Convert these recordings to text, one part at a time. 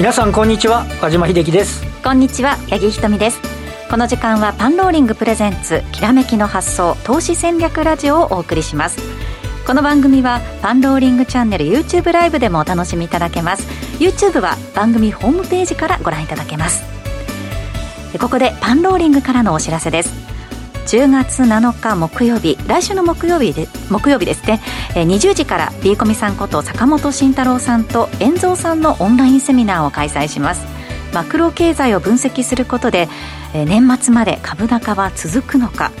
皆さんこんにちは和島秀樹です。こんにちは八木ひとみです。この時間はパンローリングプレゼンツきらめきの発想投資戦略ラジオをお送りします。この番組はパンローリングチャンネル YouTube ライブでもお楽しみいただけます。YouTube は番組ホームページからご覧いただけます。ここでパンローリングからのお知らせです。10月7日木曜日来週の木曜日で木曜日ですね。20時から B コミさんこと坂本慎太郎さんと遠蔵さんのオンラインセミナーを開催します。マクロ経済を分析することでえ年末まで株高は続くのか。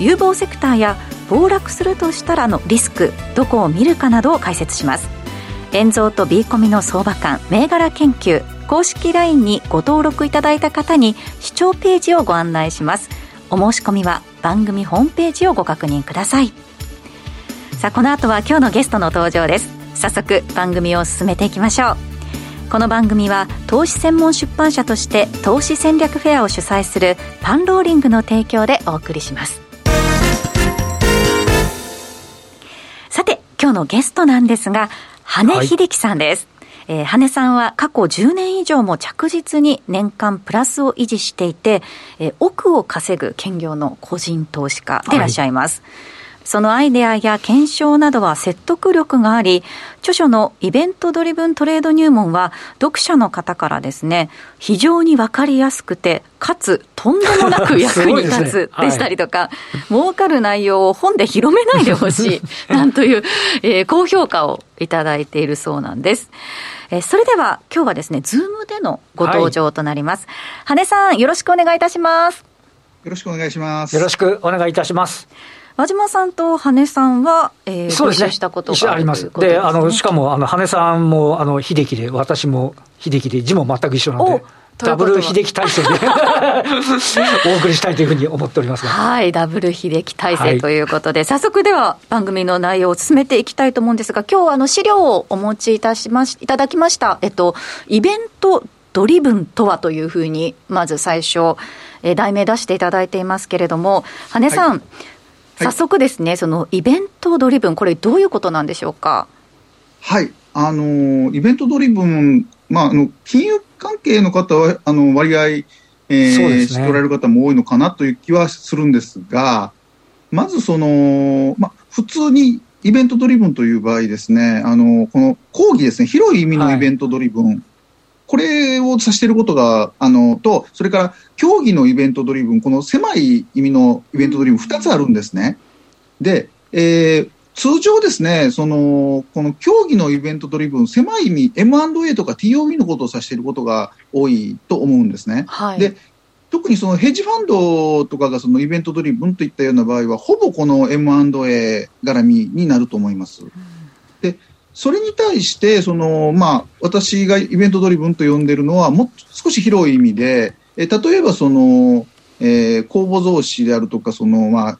有望セクターや暴落するとしたらのリスクどこを見るかなどを解説します。遠蔵と B コミの相場感銘柄研究公式 LINE にご登録いただいた方に視聴ページをご案内します。お申し込みは番組ホームページをご確認ください。さあこの後は今日のゲストの登場です。早速番組を進めていきましょう。この番組は投資専門出版社として投資戦略フェアを主催するパンローリングの提供でお送りします。さて今日のゲストなんですが羽秀樹さんです、はいえー、羽根さんは過去10年以上も着実に年間プラスを維持していて、えー、億を稼ぐ兼業の個人投資家でいらっしゃいます。はいそのアイデアや検証などは説得力があり、著書のイベントドリブントレード入門は、読者の方からですね、非常にわかりやすくて、かつ、とんでもなく役に立つ でしたりとか、ねはい、儲かる内容を本で広めないでほしい、なんという、えー、高評価をいただいているそうなんです。えー、それでは、今日はですね、ズームでのご登場となります。はい、羽さん、よろしくお願いいたします。よろしくお願いします。よろしくお願いいたします。和島さんと羽根さんは、えー、そうですね、したことがあります。で、ね、あのしかもあの羽根さんもあの秀樹で、私も秀樹で、字も全く一緒なんで。ダブル秀樹体制で お送りしたいというふうに思っておりますが。はい、ダブル秀樹体制ということで、はい、早速では番組の内容を進めていきたいと思うんですが、今日あの資料をお持ちいたしまし、いただきました。えっと、イベントドリブンとはというふうに、まず最初、え題名出していただいていますけれども、羽根さん、はい早速ですね、そのイベントドリブン、これ、どういうことなんでしょうか？はい、あのイベントドリブン、まあ、あの金融関係の方はあの割合、えーね、しておられる方も多いのかなという気はするんですが、まずその、まあ、普通にイベントドリブンという場合ですね、あのこの講義ですね、広い意味のイベントドリブン、はい、これを指していることが、あの、と、それから競技のイベントドリブン、この狭い意味のイベントドリブン2つあるんですね。で、えー、通常ですね、その、この競技のイベントドリブン、狭い意味、M&A とか TOB のことを指していることが多いと思うんですね。はい、で、特にそのヘッジファンドとかがそのイベントドリブンといったような場合は、ほぼこの M&A 絡みになると思います。で、それに対して、その、まあ、私がイベントドリブンと呼んでるのは、もっと少し広い意味で、え例えばその、えー、公募増資であるとか、その、まあ、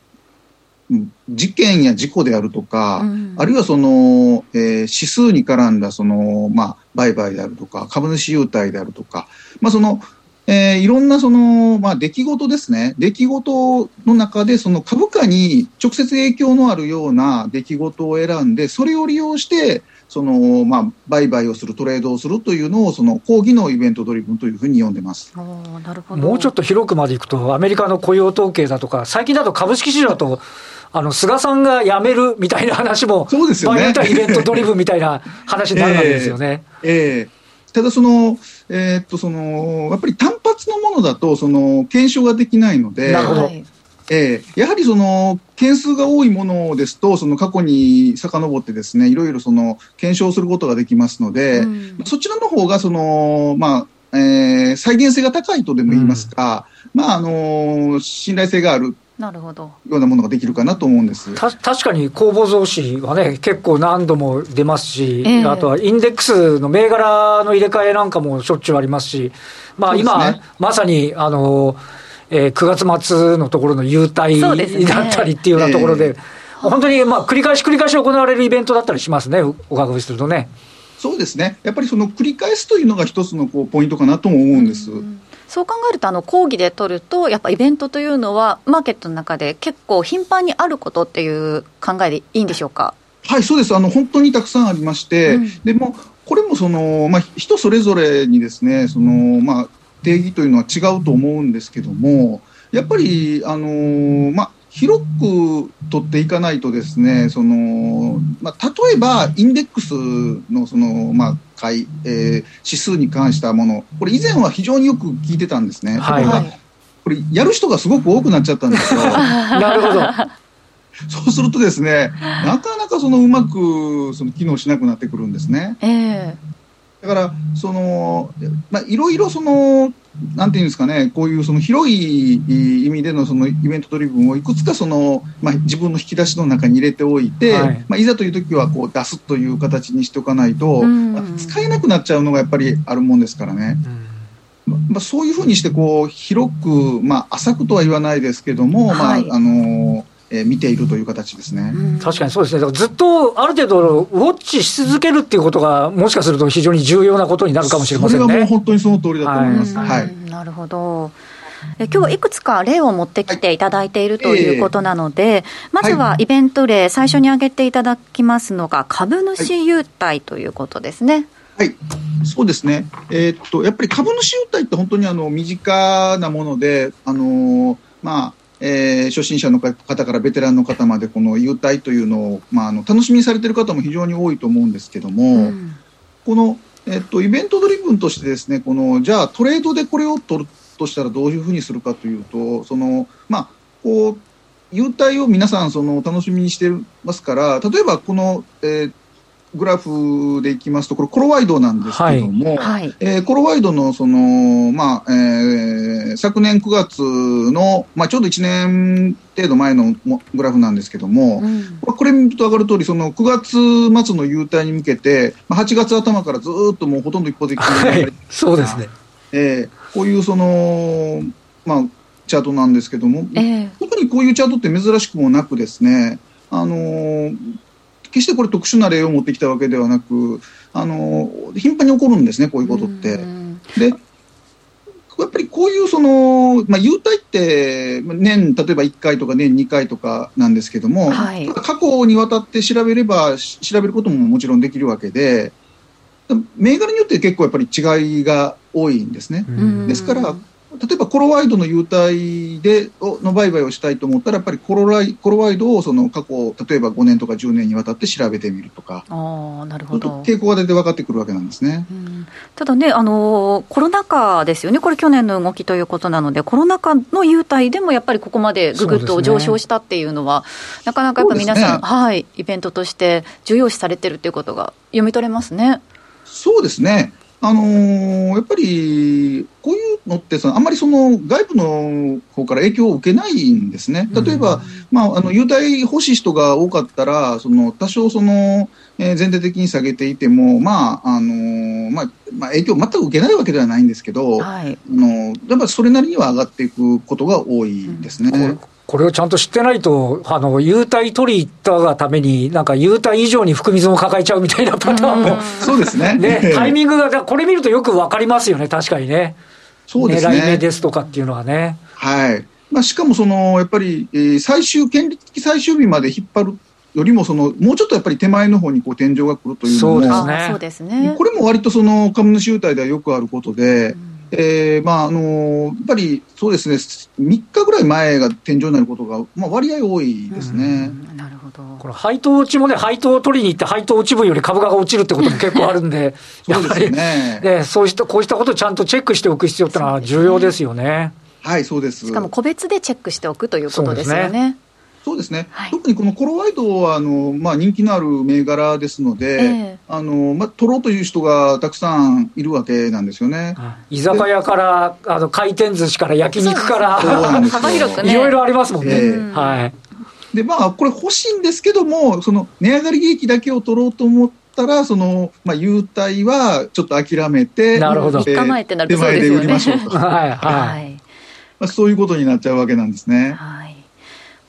事件や事故であるとか、うん、あるいはその、えー、指数に絡んだその、まあ、売買であるとか、株主優待であるとか、まあ、その、えー、いろんなその、まあ、出来事ですね。出来事の中で、その株価に直接影響のあるような出来事を選んで、それを利用して、その、まあ、売買をする、トレードをするというのを、その、講義のイベントドリブンというふうに呼んでます。なるほど。もうちょっと広くまでいくと、アメリカの雇用統計だとか、最近だと株式市場だと、あの、菅さんが辞めるみたいな話も、そうですよね。イベントドリブンみたいな話になるわけですよね。えー、えーただその、えー、っと、その、やっぱり単発のものだと、その、検証ができないので、なるほど。えー、やはりその、件数が多いものですと、その過去に遡ってですね、いろいろその、検証することができますので、うん、そちらの方がその、まあ、えー、再現性が高いとでも言いますか、うん、まあ、あの信頼性があるなるほど。ようなものができるかなと思うんです。た確かに公募増資はね、結構何度も出ますし、えー、あとはインデックスの銘柄の入れ替えなんかもしょっちゅうありますし、まあ、今、ね、まさにあの、えー、9月末のところの優待だったりっていうようなところで、でねえ。ー、本当にまあ繰り返し繰り返し行われるイベントだったりしますね、お伺いするとね。そうですね、やっぱりその繰り返すというのが一つのこうポイントかなとも思うんです。うんそう考えると、あの講義で取ると、やっぱイベントというのは、マーケットの中で結構頻繁にあることっていう考えでいいんでしょうか？はい、そうです。あの本当にたくさんありまして、うん、でもこれももその、まあ、人それぞれにですね、その、まあ、定義というのは違うと思うんですけども、やっぱり、あのまあ、広く取っていかないとですね、その、まあ、例えば、インデックスのその、まあ、買い、えー、指数に関したもの、これ以前は非常によく聞いてたんですね。はい、これ、やる人がすごく多くなっちゃったんですよ。なるほど。そうするとですね、なかなかそのうまくその機能しなくなってくるんですね。えーだから、その、まあ、いろいろその、なんていうんですかね、こういうその広い意味でのそのイベントドリブンをいくつかその、まあ、自分の引き出しの中に入れておいて、はい、まあ、いざという時はこう出すという形にしておかないと、まあ、使えなくなっちゃうのがやっぱりあるもんですからね。まあ、そういうふうにしてこう広く、まあ、浅くとは言わないですけども、はい、まああのえー、見ているという形ですね、確かにそうですね、だからずっとある程度、ウォッチし続けるっていうことが、もしかすると非常に重要なことになるかもしれませんね。それはもう本当にその通りだと思います。はい、はい、なるほど。え今日いくつか例を持ってきていただいているということなので、はい。えー、まずはイベント例、最初に挙げていただきますのが、株主優待ということですね。はい、そうですね、えー、っとやっぱり株主優待って本当にあの身近なもので、あのまあ、えー、初心者の方からベテランの方までこの優待というのを、まあ、あの楽しみにされている方も非常に多いと思うんですけども、うん、この、えっと、イベントドリブンとしてですねこのじゃあトレードでこれを取るとしたらどういうふうにするかというとその、まあ、こう優待を皆さんその楽しみにしてますから例えばこの、えー、グラフでいきますと、これ、コロワイドなんですけども、はい、えー、コロワイドのその、まあえー、昨年9月の、まあ、ちょうど1年程度前のグラフなんですけども、うん、これ見ると分かる通り、その9月末の優待に向けて、まあ、8月頭からずっともうほとんど一方的に、はい、そうですね、えー、こういうその、まあ、チャートなんですけども、えー、特にこういうチャートって珍しくもなくですね、あのー決してこれ特殊な例を持ってきたわけではなく、あの、頻繁に起こるんですね、こういうことって。で、やっぱりこういうその、まあ、優待って、年、例えば1回とか年2回とかなんですけども、はい、過去にわたって調べれば、調べることももちろんできるわけで、銘柄によって結構やっぱり違いが多いんですね。ですから、例えばコロワイドの優待での売買をしたいと思ったら、やっぱりコロライコロワイドをその過去、例えば5年とか10年にわたって調べてみるとか、あなるほど。傾向が出て分かってくるわけなんですね、ただねあの、コロナ禍ですよね、これ、去年の動きということなので、コロナ禍の優待でもやっぱりここまでぐぐっと上昇したっていうのは、ね、なかなかやっぱ皆さん、ね、はい、イベントとして重要視されてるっていうことが読み取れますね。そうですねあのー、やっぱりこういうのってさあんまりその外部の方から影響を受けないんですね。例えば、うん、まあ、あの優待欲しい人が多かったらその多少その、えー、全体的に下げていても、まああのー、まあまあ、影響を全く受けないわけではないんですけど、はい、あのやっぱりそれなりには上がっていくことが多いですね。うんこれをちゃんと知ってないと、あの、優待取り行ったがために、なんか優待以上に含み損を抱えちゃうみたいなパターンも。そうですね。ね、タイミングが、これ見るとよくわかりますよね、確かにね。そうですね。狙い目ですとかっていうのはね。はい。まあ、しかもその、やっぱり、えー、最終、権利的最終日まで引っ張るよりもその、もうちょっとやっぱり手前の方にこう天井が来るというのも、そうですね。これも割とその株主優待ではよくあることで、うんえーまああのー、やっぱりそうですね、3日ぐらい前が天井になることが、まあ、割合多いですね。なるほどこれ配当落ちもね、配当を取りに行って、配当落ち分より株価が落ちるってことも結構あるんで、そうですねねそうしたこうしたことをちゃんとチェックしておく必要ってのは重要ですよね。はい、そうです。しかも個別でチェックしておくということですよね。そうですね、はい、特にこのコロワイドはあの、まあ、人気のある銘柄ですので、えー、あのまあ、取ろうという人がたくさんいるわけなんですよね居酒屋からあの回転寿司から焼肉から幅広く、ね、いろいろありますもんね。えー、はいでまあ、これ欲しいんですけども、その値上がり利益だけを取ろうと思ったら、その、まあ、優待はちょっと諦めて、なるほど。手前で売りましょうと。はい、はい。まあ、そういうことになっちゃうわけなんですね。はい。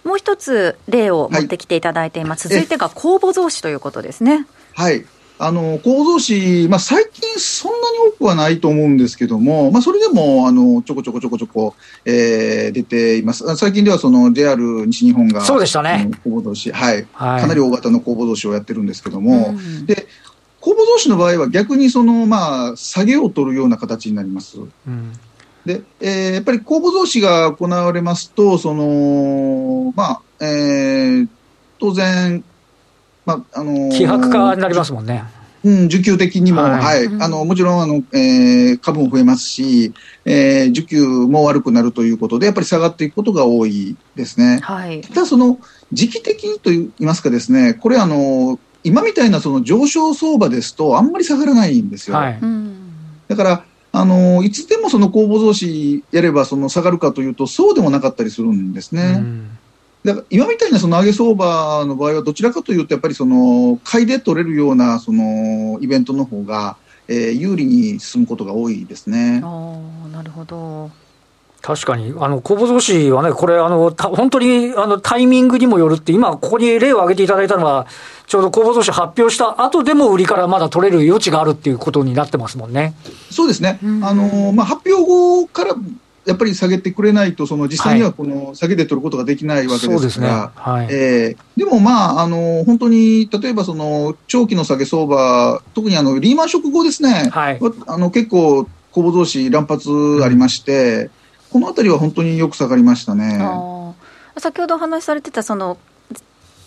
もう一つ例を持ってきていただいています、はい、続いてが公募増資ということですね。はい。あの公募増資、まあ、最近そんなに多くはないと思うんですけども、まあ、それでもあのちょこちょこちょこちょこ、えー、出ています。最近ではその JR 西日本がそうでしたね。公募増資、はい、はい、かなり大型の公募増資をやってるんですけども、うん、で公募増資の場合は逆にその、まあ、下げを取るような形になります。うんで、えー、やっぱり公募増資が行われますと、その、まあ、えー、当然、まあ、あのー、希薄化になりますもんね。うん、需給的にも、はい、はい、あの、もちろん、あの、えー、株も増えますし、えー、需給も悪くなるということで、やっぱり下がっていくことが多いですね。はい。ただ、その、時期的にと言いますかですね、これ、あの、今みたいなその上昇相場ですと、あんまり下がらないんですよ。はい、だから、あのいつでもその公募増資やればその下がるかというと、そうでもなかったりするんですね。だから今みたいなその上げ相場の場合は、どちらかというと、やっぱりその買いで取れるようなそのイベントの方が、えー、有利に進むことが多いですね。あなるほど確かに、あの、公募増資はね、これ、あの、本当に、あの、タイミングにもよるって、今、ここに例を挙げていただいたのは、ちょうど公募増資発表した後でも売りからまだ取れる余地があるっていうことになってますもんね。そうですね。あの、まあ、発表後からやっぱり下げてくれないと、その実際にはこの下げで取ることができないわけですから、はいで、ね。はい、えー、でもまあ、あの本当に例えばその長期の下げ相場、特にあのリーマンショック後ですね、はい、あの結構、公募増資乱発ありまして、うん、このあたりは本当によく下がりましたね。先ほどお話しされてたその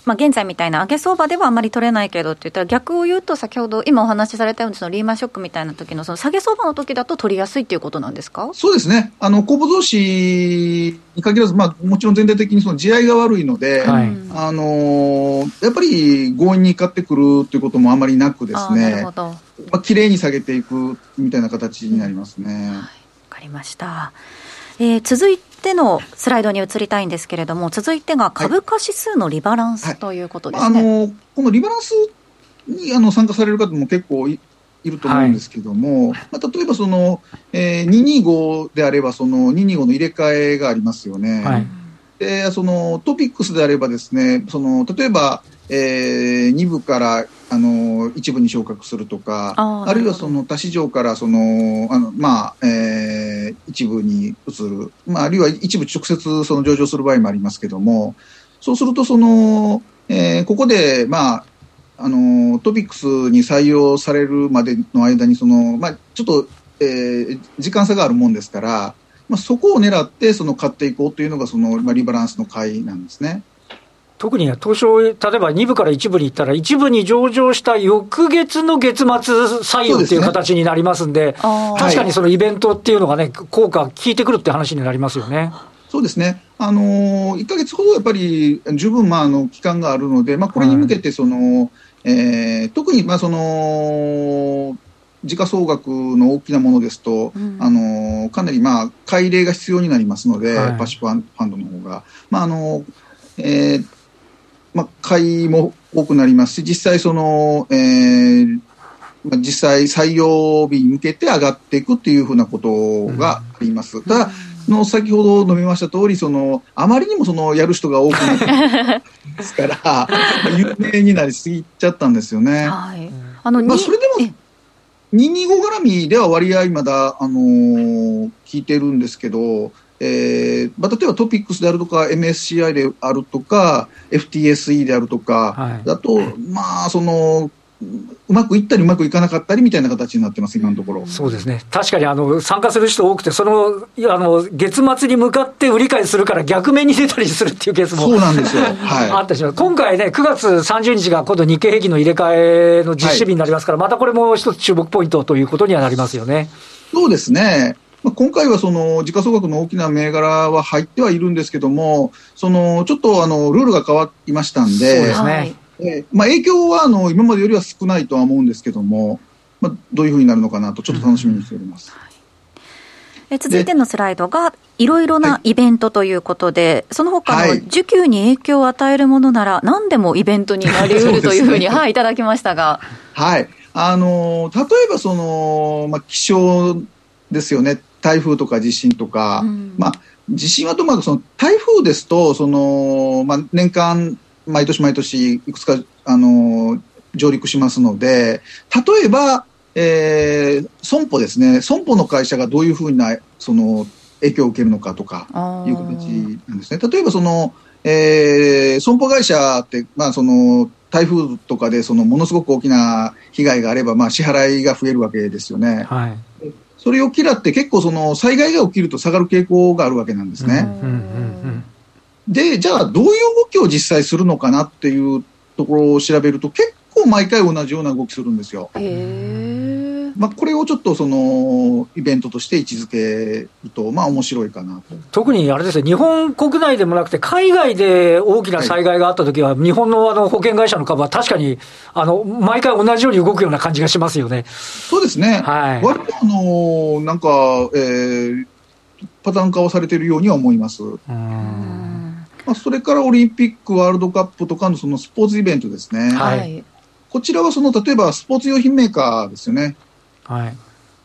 まあ、現在みたいな上げ相場ではあまり取れないけどって言ったら、逆を言うと、先ほど今お話しされたように、そのリーマンショックみたいな時のその下げ相場の時だと取りやすいっていうことなんですか？そうですね、あの公募増資に限らず、まあ、もちろん全体的にその地合いが悪いので、はい、あのやっぱり強引に買ってくるということもあまりなくですね、なるほど。まあ綺麗に下げていくみたいな形になりますね。わ、はい、かりましたえー、続いてのスライドに移りたいんですけれども、続いてが株価指数のリバランスということですね、はいはい、あのこのリバランスにあの参加される方も結構いいると思うんですけども、はい、まあ、例えばその、えー、225であれば、その225の入れ替えがありますよね。はい、でそのトピックスであればですね、その例えば、えー、2部からあの一部に昇格するとか、あるいはその他市場からそのあの、まあえー、一部に移る、まあ、あるいは一部直接その上場する場合もありますけども、そうするとその、えー、ここで、まあ、あのトピックスに採用されるまでの間にその、まあ、ちょっと、えー、時間差があるもんですから、まあ、そこを狙ってその買っていこうというのがその、まあ、リバランスの買いなんですね。特に東証、例えば2部から1部に行ったら、1部に上場した翌月の月末採用っていう形になりますんで、でね、確かにそのイベントっていうのがね、効果、効いてくるって話になりますよね。そうですね、あのー、1か月ほどやっぱり十分、まあ、あの期間があるので、まあ、これに向けてその、はい、えー、特に、まあ、その時価総額の大きなものですと、うん、あのかなり、まあ、改例が必要になりますので、はい、パシファンドの方が。まああのえーまあ、買いも多くなりますし、実際その、えー、まあ、実際採用日に向けて上がっていくっていうふうなことがあります。うん、ただ、の先ほど述べました通り、その、あまりにもその、やる人が多くなってですから、有名になりすぎちゃったんですよね。はい。あの、まあ、それでも、225絡みでは割合まだ、あのー、聞いてるんですけど、えーまあ、例えばトピックスであるとか MSCI であるとか FTSE であるとか、はい、だと、まあそのうまくいったりうまくいかなかったりみたいな形になってます、今のところ。そうですね。確かにあの参加する人多くて、そのあの月末に向かって売り買いするから逆面に出たりするっていうケースもそうなんですよ。はい。あったし今回ね、9月30日が今度日経平均の入れ替えの実施日になりますから、はい、またこれも一つ注目ポイントということにはなりますよね。そうですね。まあ、今回はその時価総額の大きな銘柄は入ってはいるんですけども、そのちょっとあのルールが変わりましたんで、そうですねえまあ、影響はあの今までよりは少ないとは思うんですけども、まあ、どういうふうになるのかなと、ちょっと楽しみにしております。うん、え続いてのスライドが、いろいろなイベントということで、はい、その他の需給に影響を与えるものなら、何でもイベントになりうるというふうに、はい、いただきましたが。はい。あの、例えばその、まあ、気象ですよね。台風とか地震とか、うん、まあ、地震はともかくその台風ですとその、まあ、年間毎年毎年いくつかあの上陸しますので例えば、えー、損保ですね損保の会社がどういうふうなその影響を受けるのかとかいう形なんですね。例えばそのえー、損保会社って、まあ、その台風とかでそのものすごく大きな被害があれば、まあ、支払いが増えるわけですよね。はい、それを嫌って結構その災害が起きると下がる傾向があるわけなんですね。で、じゃあどういう動きを実際するのかなっていうところを調べると結構毎回同じような動きするんですよ。まあ、これをちょっとそのイベントとして位置づけると、まあ面白いかなと。特にあれですね、日本国内でもなくて、海外で大きな災害があったときは、はい、日本のあの保険会社の株は確かにあの毎回同じように動くような感じがしますよね。そうですね、はい、割とあのなんか、えー、パターン化をされているようには思います。うんまあ、それからオリンピック、ワールドカップとかのそのスポーツイベントですね。はい、こちらはその例えばスポーツ用品メーカーですよね。はい、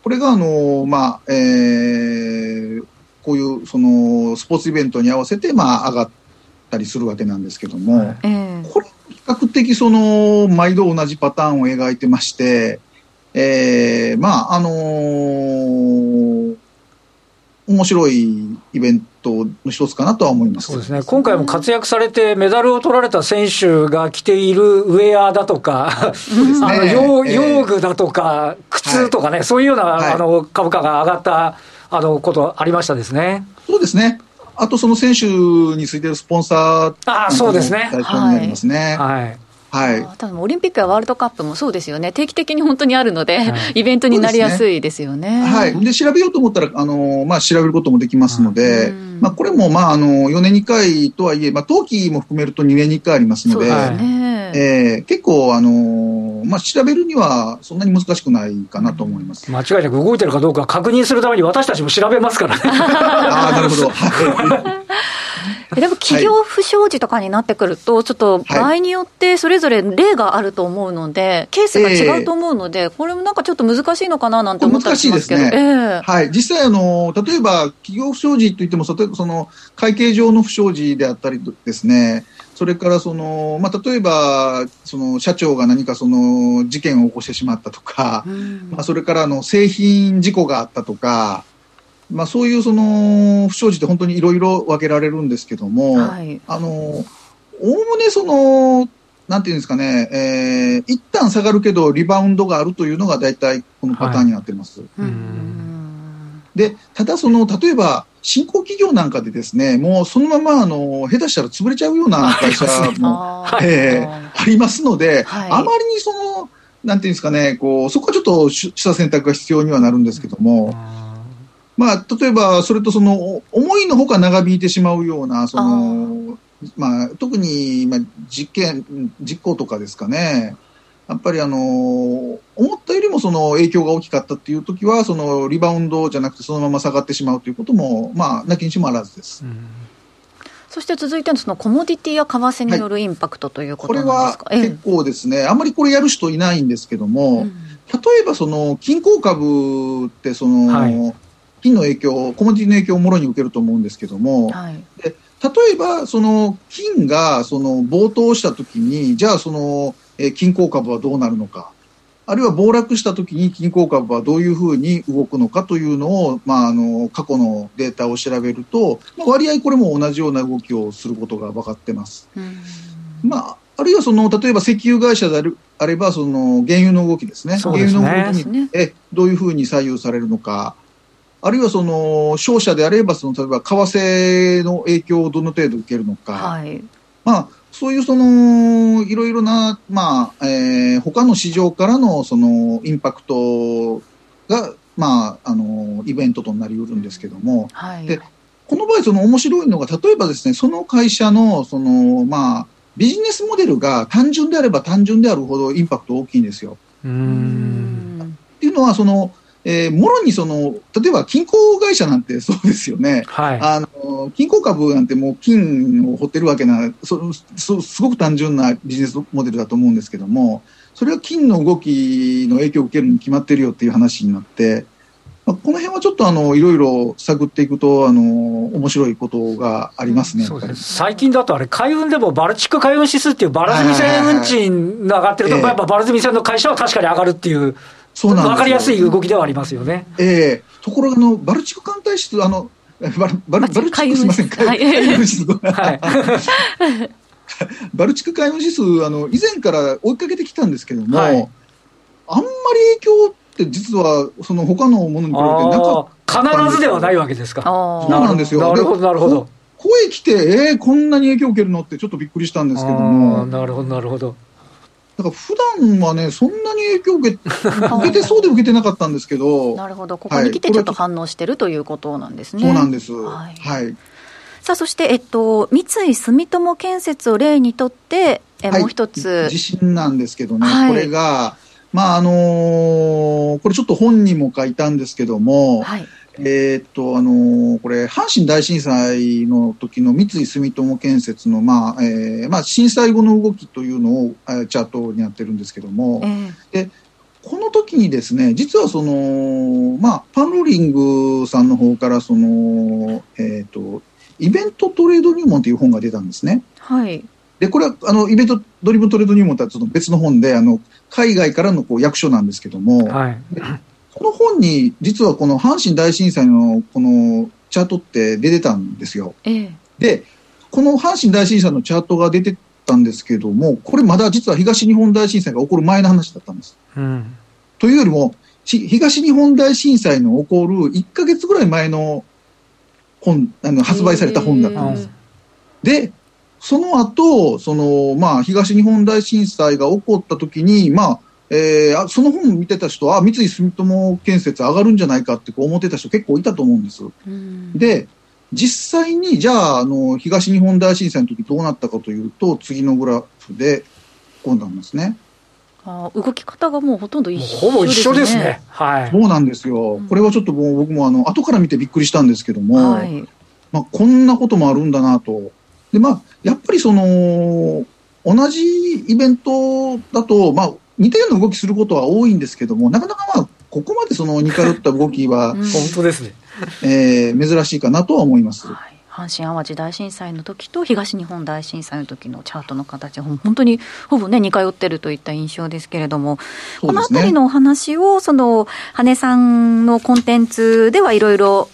これがあの、まあえー、こういうそのスポーツイベントに合わせて、まあ、上がったりするわけなんですけども、はい、これ比較的その毎度同じパターンを描いてまして、えー、まああのー、面白いイベントの一つかなとは思います。そうですね、今回も活躍されて、メダルを取られた選手が着ているウェアだとか、ね、あの用用具だとか、靴とかね、はい、そういうような、はい、あの株価が上がったあのことありましたですね。そうですね。あとその選手についてるスポンサーあそうですね。対象になりますね。はい、はいはい、多分オリンピックやワールドカップもそうですよね、定期的に本当にあるので、はい、イベントになりやすいですよね。ね。はい、で調べようと思ったらあの、まあ、調べることもできますので、うん、まあ、これも、まあ、あの4年に1回とはいえ、まあ、冬季も含めると2年に1回ありますので、ね。えー、結構、あのまあ、調べるにはそんなに難しくないかなと思います、間違いなく動いてるかどうか確認するために、私たちも調べますからね。あなるほど でも企業不祥事とかになってくると、ちょっと場合によってそれぞれ例があると思うので、ケースが違うと思うので、これもなんかちょっと難しいのかななんて思ったりしますけど、ね。えー、はい、実際あの、例えば企業不祥事といっても、その会計上の不祥事であったりですね、それからその、まあ、例えばその社長が何かその事件を起こしてしまったとか、まあ、それからあの製品事故があったとか、まあ、そういうその不祥事って本当にいろいろ分けられるんですけども、はい、あのおおむねそのなんていうんですかね、えー、一旦下がるけどリバウンドがあるというのが大体このパターンになってます。はい、でただその例えば新興企業なんかでですねもうそのままあの下手したら潰れちゃうような会社もあ,、えー、ありますので、はい、あまりにそのなんていうんですかねこうそこはちょっと取捨選択が必要にはなるんですけども。まあ、例えば、それとその、思いのほか長引いてしまうような、その、まあ、特に、まあ、実験、実行とかですかね。やっぱりあの、思ったよりもその影響が大きかったっていう時は、そのリバウンドじゃなくてそのまま下がってしまうということも、まあ、なきにしもあらずです。うん。そして続いてのそのコモディティや為替によるインパクトということなんですか、はい、これは結構ですね、あんまりこれやる人いないんですけども、うん、例えばその金鉱株ってその、はい金の影響、コモディティの影響をもろに受けると思うんですけども、はい、で例えば、その金がその暴騰したときに、じゃあその、え金鉱株はどうなるのか、あるいは暴落したときに金鉱株はどういうふうに動くのかというのを、まあ、あの過去のデータを調べると、まあ、割合これも同じような動きをすることが分かってます。まああるいはその例えば石油会社であればその原油の動きですね、すね。原油の動きにえどういうふうに左右されるのか、あるいはその商社であればその例えば為替の影響をどの程度受けるのか、はい、まあ、そういうそのいろいろな、まあえー、他の市場からのそのインパクトが、まあ、あのイベントとなりうるんですけども、はい、でこの場合その面白いのが例えばですねその会社のその、まあ、ビジネスモデルが単純であれば単純であるほどインパクト大きいんですよ。うん。っていうのはそのえー、もろにその、例えば金鉱会社なんてそうですよね。はい。あの、金鉱株なんてもう金を掘ってるわけな、そそすごく単純なビジネスモデルだと思うんですけども、それは金の動きの影響を受けるに決まってるよっていう話になって、まあ、この辺はちょっとあの、いろいろ探っていくと、あの、面白いことがありますね。そうです最近だとあれ、海運でもバルチック海運指数っていうバラ積み船運賃が上がってると、やっぱバラ積み船の会社は確かに上がるっていう。そうなん分かりやすい動きではありますよね。ええー、ところがあの、バルチク艦隊室、あの、バルバルバルチクすみません、バルチク海運指数、あの以前から追いかけてきたんですけども、はい、あんまり影響って実はその他のものに比べてなかった必ずではないわけですか。そうなんですよ。なるほど、なるほど。声来て、えー、こんなに影響を受けるのってちょっとびっくりしたんですけども。なるほど、なるほど。だから普段はね、そんなに影響を受け 受けてそうで受けてなかったんですけど。なるほど、ここに来てちょっと反応してるということなんですね。そうなんです。はい。はい、さあ、そして、えっと、三井住友建設を例にとって、え、もう一つ。地震なんですけどね、これが、まあ、あのー、これちょっと本にも書いたんですけども、はいえー、っと、あのー、これ、阪神大震災の時の三井住友建設の、まあ、えー、まあ、震災後の動きというのを、えー、チャートにやってるんですけども、えー、で、この時にですね、実はその、まあ、パンローリングさんの方から、その、えっ、と、イベントトレード入門という本が出たんですね。はい。で、これは、あの、イベントドリブントレード入門とはちょっと別の本で、あの、海外からのこう役所なんですけども、はい。この本に、実はこの阪神大震災のこのチャートって出てたんですよ。ええ、で、この阪神大震災のチャートが出てたんですけども、これまだ実は東日本大震災が起こる前の話だったんです。うん、というよりも、東日本大震災の起こる1か月ぐらい前の本、あの発売された本だったんです。で、その後、その、まあ、東日本大震災が起こった時に、まあ、えー、その本見てた人は、三井住友建設上がるんじゃないかってこう思ってた人結構いたと思うんです。で、実際に、じゃあ、あの、東日本大震災の時どうなったかというと、次のグラフで、こうなんですね。あ動き方がもうほとんど一緒ですね。ほぼ一緒ですね。はい。そうなんですよ。これはちょっともう僕もあの、後から見てびっくりしたんですけども、はい、まあ、こんなこともあるんだなと。で、まあ、やっぱりその、同じイベントだと、まあ、似たような動きすることは多いんですけども、なかなかまあ、ここまでその似通った動きは、本当ですね。えー、珍しいかなとは思います。はい阪神・淡路大震災の時と東日本大震災の時のチャートの形は本当にほぼね似通ってるといった印象ですけれども、ね、この辺りのお話をその羽根さんのコンテンツではいろいろ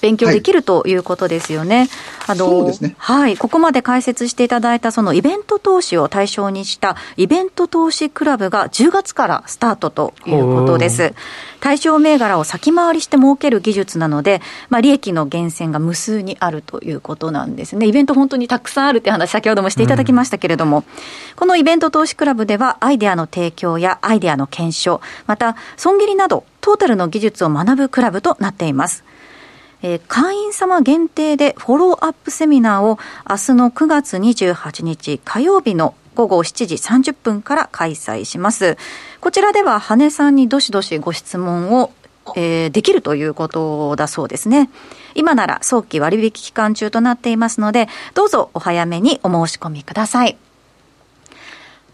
勉強できるということですよね。はい、あのそうですね。はい。ここまで解説していただいたそのイベント投資を対象にしたイベント投資クラブが10月からスタートということです。対象銘柄を先回りして儲ける技術なので、まあ、利益の源泉が無数にあるということなんですね。イベント本当にたくさんあるって話、先ほどもしていただきましたけれども、うん、このイベント投資クラブでは、アイデアの提供やアイデアの検証、また、損切りなど、トータルの技術を学ぶクラブとなっています。えー、会員様限定でフォローアップセミナーを明日の9月28日火曜日の午後7時30分から開催します。こちらでは羽根さんにどしどしご質問をえー、できるということだそうですね。今なら早期割引期間中となっていますので、どうぞお早めにお申し込みください。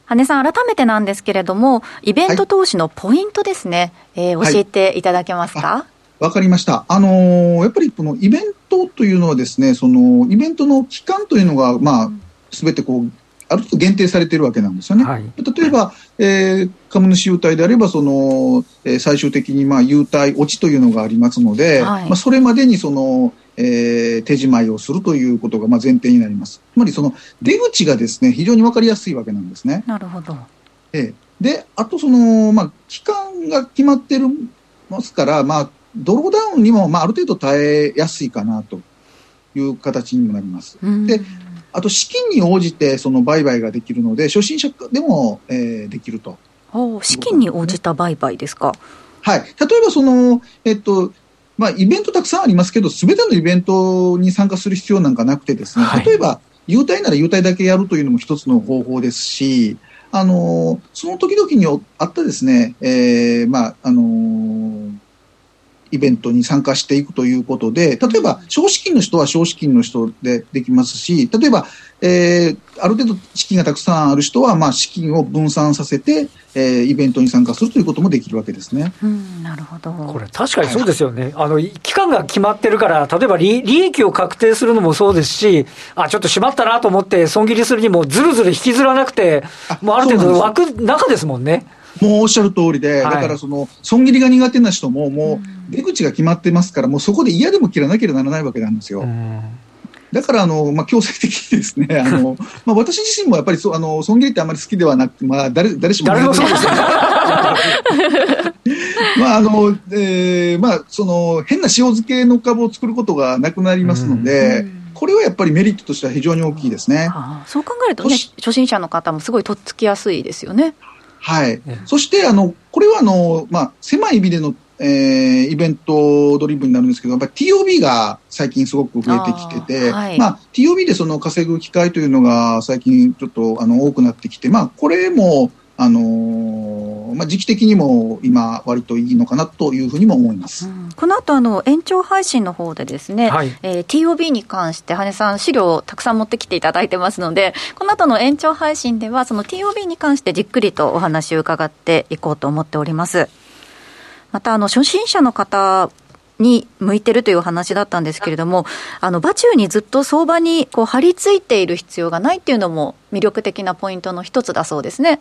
羽根さん、改めてなんですけれども、イベント投資のポイントですね、はい、えー、教えていただけますか、わかりました。あのー、やっぱりこのイベントというのはですね、そのイベントの期間というのが、まあ、すべてこう、ある程度限定されているわけなんですよね。はい、例えば、えー、株主優待であれば、その、えー、最終的に、まあ、優待落ちというのがありますので、はい、まあ、それまでにその、えー、手仕舞いをするということが、まあ、前提になります。つまり、その、出口がですね、非常にわかりやすいわけなんですね。なるほど。えー、で、あと、その、まあ、期間が決まってるますから、まあ、ドローダウンにも、まあ、ある程度耐えやすいかなという形にもなります。で、あと資金に応じてその売買ができるので、初心者でも、えー、できると、ね、資金に応じた売買ですか？はい。例えばその、えっと、まあ、イベントたくさんありますけど、すべてのイベントに参加する必要なんかなくてですね、はい、例えば、優待なら優待だけやるというのも一つの方法ですし、あの、その時々にあったですね、えー、まあ、あのイベントに参加していくということで、例えば、少資金の人は少資金の人でできますし、例えば、えー、ある程度資金がたくさんある人は、まあ、資金を分散させて、えー、イベントに参加するということもできるわけですね。うん、なるほど。これ、確かにそうですよね。はい、あの、期間が決まってるから、例えば利利益を確定するのもそうですし、あ、ちょっとしまったなと思って、損切りするにも、ずるずる引きずらなくて、もうある程度枠、中ですもんね。もうおっしゃる通りで、はい、だからその、損切りが苦手な人も、もう出口が決まってますから、もうそこで嫌でも切らなければならないわけなんですよ。だからあの、まあ、強制的にですね、あの まあ、私自身もやっぱりそあの損切りってあまり好きではなくて、まあ、誰誰しも誰もそうです まああのえーまあ、その変な塩漬けの株を作ることがなくなりますので、うんこれはやっぱりメリットとしては非常に大きいですね。あそう考えるとね、初心者の方もすごいとっつきやすいですよね。はい。そして、あの、これはあの、まあ、狭い意味でのえー、イベントドリブンになるんですけど、やっぱり TOB が最近すごく増えてきてて、あはい、まあ、TOB でその稼ぐ機会というのが最近ちょっとあの多くなってきて、まあ、これも、あのー、まあ、時期的にも今、割といいのかなというふうにも思います、うん、この後あの延長配信の方でですね、はい、えー、TOB に関して、羽根さん、資料をたくさん持ってきていただいてますので、この後の延長配信では、その TOB に関してじっくりとお話を伺っていこうと思っております。またあの初心者の方に向いてるという話だったんですけれども、あの、馬中にずっと相場にこう張り付いている必要がないっていうのも魅力的なポイントの一つだそうですね。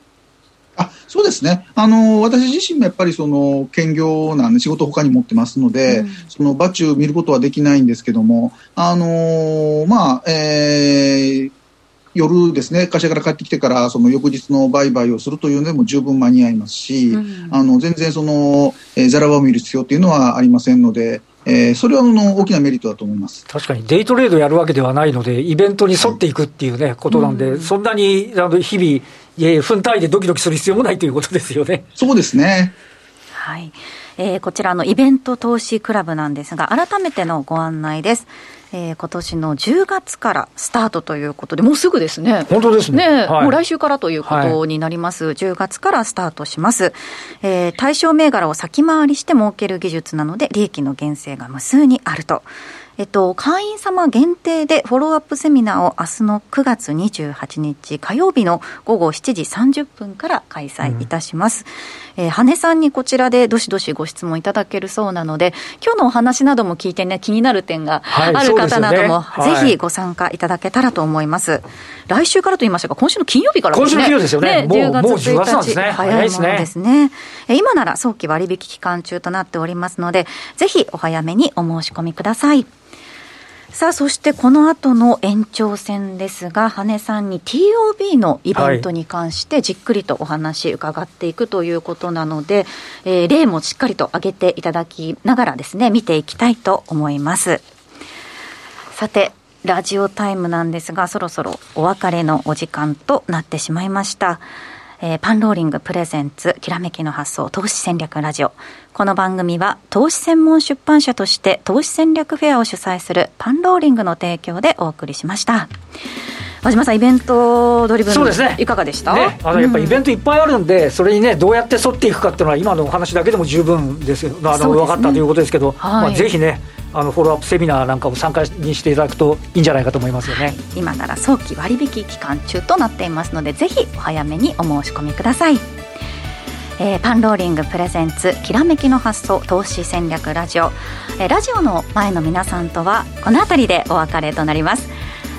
あそうですね。あの私自身もやっぱりその兼業なんで仕事他に持ってますので、うん、その馬中見ることはできないんですけどもあのまあえー夜ですね、会社から帰ってきてから、その翌日の売買をするというのでも十分間に合いますし、うん、あの、全然その、えー、ザラバを見る必要っていうのはありませんので、えー、それはあの大きなメリットだと思います。確かにデイトレードやるわけではないので、イベントに沿っていくっていうね、はい、ことなんで、うん、そんなにあの日々、いえ分単位でドキドキする必要もないということですよね。そうですね。はい。えー、こちらのイベント投資クラブなんですが、改めてのご案内です。えー、今年の10月からスタートということで、もうすぐですね。本当ですね。ね、はい、もう来週からということになります。はい、10月からスタートします。えー、対象銘柄を先回りして儲ける技術なので、利益の減勢が無数にあると。えっと、会員様限定でフォローアップセミナーを明日の9月28日火曜日の午後7時30分から開催いたします。うん、えー、羽根さんにこちらでどしどしご質問いただけるそうなので、今日のお話なども聞いてね、気になる点がある方なども、ぜひご参加いただけたらと思います。はい、来週からと言いましたが、今週の金曜日からですね。今週の金曜ですよね。ねもう10月1日。早いものですね。え今なら早期割引期間中となっておりますので、ぜひお早めにお申し込みください。さあ、そしてこの後の延長戦ですが、羽根さんに TOB のイベントに関してじっくりとお話伺っていくということなので、えー、例もしっかりと挙げていただきながらですね、見ていきたいと思います。さて、ラジオタイムなんですが、そろそろお別れのお時間となってしまいました。えー、パンローリングプレゼンツきらめきの発想投資戦略ラジオ。この番組は投資専門出版社として投資戦略フェアを主催するパンローリングの提供でお送りしました。和島さんイベントドリブンそうですね。いかがでした、ね、あのやっぱイベントいっぱいあるんで、それにねどうやって沿っていくかっていうのは今のお話だけでも十分ですあの、ね、分かったということですけど、はい、まあ、ぜひねあのフォローアップセミナーなんかも参加にしていただくといいんじゃないかと思いますよね。今なら早期割引期間中となっていますのでぜひお早めにお申し込みください。えー、パンローリングプレゼンツきらめきの発想投資戦略ラジオ、えー、ラジオの前の皆さんとはこの辺りでお別れとなります。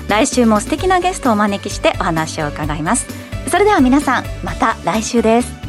来週も素敵なゲストをお招きしてお話を伺います。それでは皆さんまた来週です。